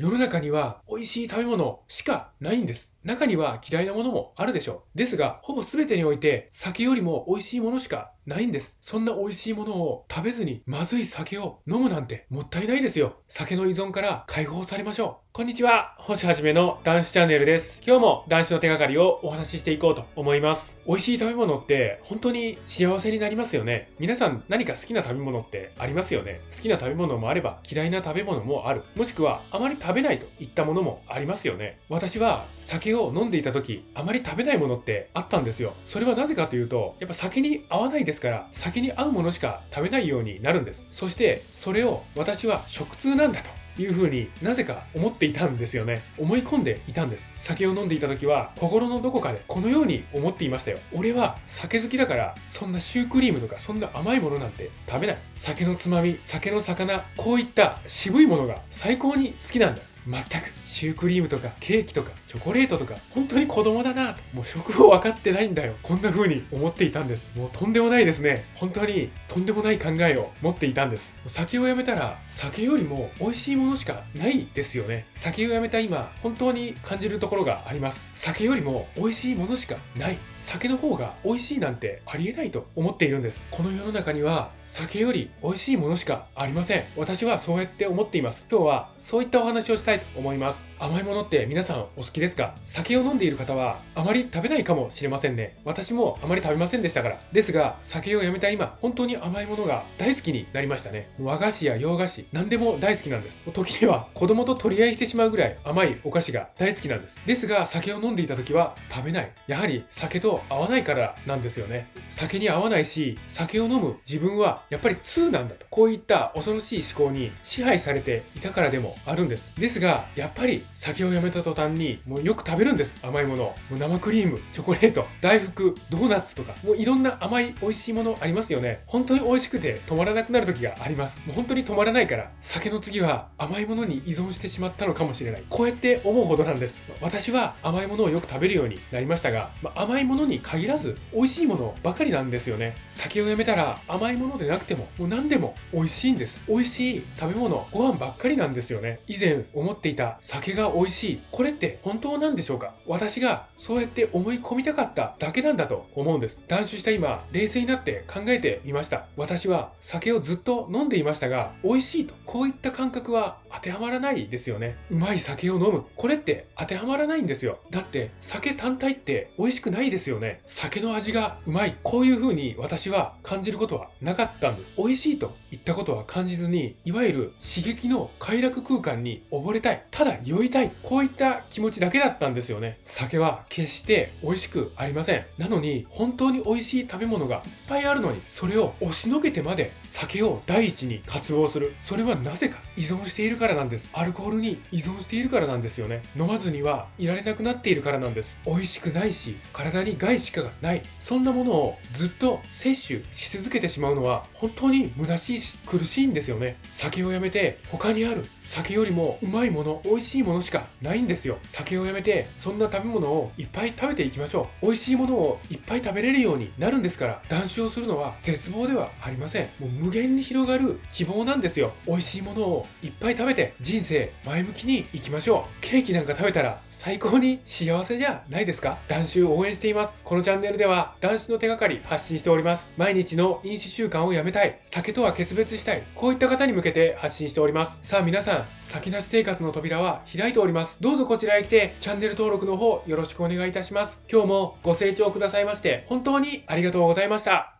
世の中には美味しい食べ物しかないんです。中には嫌いなものもあるでしょう。ですが、ほぼ全てにおいて酒よりも美味しいものしかないんです。そんな美味しいものを食べずにまずい酒を飲むなんてもったいないですよ。酒の依存から解放されましょう。こんにちは。星はじめの男子チャンネルです。今日も男子の手がかりをお話ししていこうと思います。美味しい食べ物って本当に幸せになりますよね。皆さん何か好きな食べ物ってありますよね？好きな食べ物もあれば嫌いな食べ物もある。もしくはあまり食べないといったものもありますよね。私は酒を飲んでいた時、あまり食べないものってあったんですよ。それはなぜかというと、やっぱ酒に合わないですから、酒に合うものしか食べないようになるんです。そしてそれを私は食通なんだと。いうふうになぜか思っていたんですよね思い込んでいたんです酒を飲んでいた時は心のどこかでこのように思っていましたよ俺は酒好きだからそんなシュークリームとかそんな甘いものなんて食べない酒のつまみ酒の魚こういった渋いものが最高に好きなんだ全くシュークリームとかケーキとかチョコレートとか本当に子供だなもう食を分かってないんだよ。こんな風に思っていたんです。もうとんでもないですね。本当にとんでもない考えを持っていたんです。酒をやめたら酒よりも美味しいものしかないですよね。酒をやめた今本当に感じるところがあります。酒よりも美味しいものしかない。酒の方が美味しいなんてありえないと思っているんです。この世の中には酒より美味しいものしかありません。私はそうやって思っています。今日はそういったお話をしたいと思います。甘いものって皆さんお好きですか？酒を飲んでいる方はあまり食べないかもしれませんね。私もあまり食べませんでしたから。ですが酒をやめた今本当に甘いものが大好きになりましたね。和菓子や洋菓子何でも大好きなんです。時には子供と取り合いしてしまうぐらい甘いお菓子が大好きなんです。ですが酒を飲んでいた時は食べない。やはり酒と合わないからなんですよね。酒に合わないし酒を飲む自分はやっぱり2なんだと。こういった恐ろしい思考に支配されていたからでもあるんです。ですがやっぱり酒をやめた途端にもうよく食べるんです。甘いものもう生クリームチョコレート大福ドーナツとか。もういろんな甘い美味しいものありますよね。本当に美味しくて止まらなくなる時があります。もう本当に止まらないから酒の次は甘いものに依存してしまったのかもしれない。こうやって思うほどなんです。私は甘いものをよく食べるようになりましたが、まあ、甘いものに限らず美味しいものばかりなんですよね。酒をやめたら甘いものでなくてももう何でも美味しいんです。美味しい食べ物ご飯ばっかりなんですよね。以前思っていた酒酒が美味しい。これって本当なんでしょうか？私がそうやって思い込みたかっただけなんだと思うんです。断酒した今冷静になって考えてみました。私は酒をずっと飲んでいましたが美味しいとこういった感覚は当てはまらないですよね。うまい酒を飲む。これって当てはまらないんですよ。だって酒単体って美味しくないですよね。酒の味がうまい。こういう風に私は感じることはなかったんです。美味しいといったことは感じずにいわゆる刺激の快楽空間に溺れたい。ただ酔いたい。こういった気持ちだけだったんですよね。酒は決して美味しくありません。なのに本当に美味しい食べ物がいっぱいあるのにそれを押しのけてまで酒を第一に渇望する。それはなぜか依存しているからなんです。アルコールに依存しているからなんですよね。飲まずにはいられなくなっているからなんです。美味しくないし体に害しかがない。そんなものをずっと摂取し続けてしまうのは本当に虚しいし苦しいんですよね。酒をやめて他にある酒よりもうまいもの美味しいものしかないんですよ。酒をやめてそんな食べ物をいっぱい食べていきましょう。美味しいものをいっぱい食べれるようになるんですから断酒をするのは絶望ではありません。もう無限に広がる希望なんですよ。美味しいものをいっぱい食べて人生前向きにいきましょう。ケーキなんか食べたら最高に幸せじゃないですか？男子を応援しています。このチャンネルでは男子の手がかり発信しております。毎日の飲酒習慣をやめたい、酒とは決別したい、こういった方に向けて発信しております。さあ皆さん、先なし生活の扉は開いております。どうぞこちらへ来て、チャンネル登録の方よろしくお願いいたします。今日もご清聴くださいまして、本当にありがとうございました。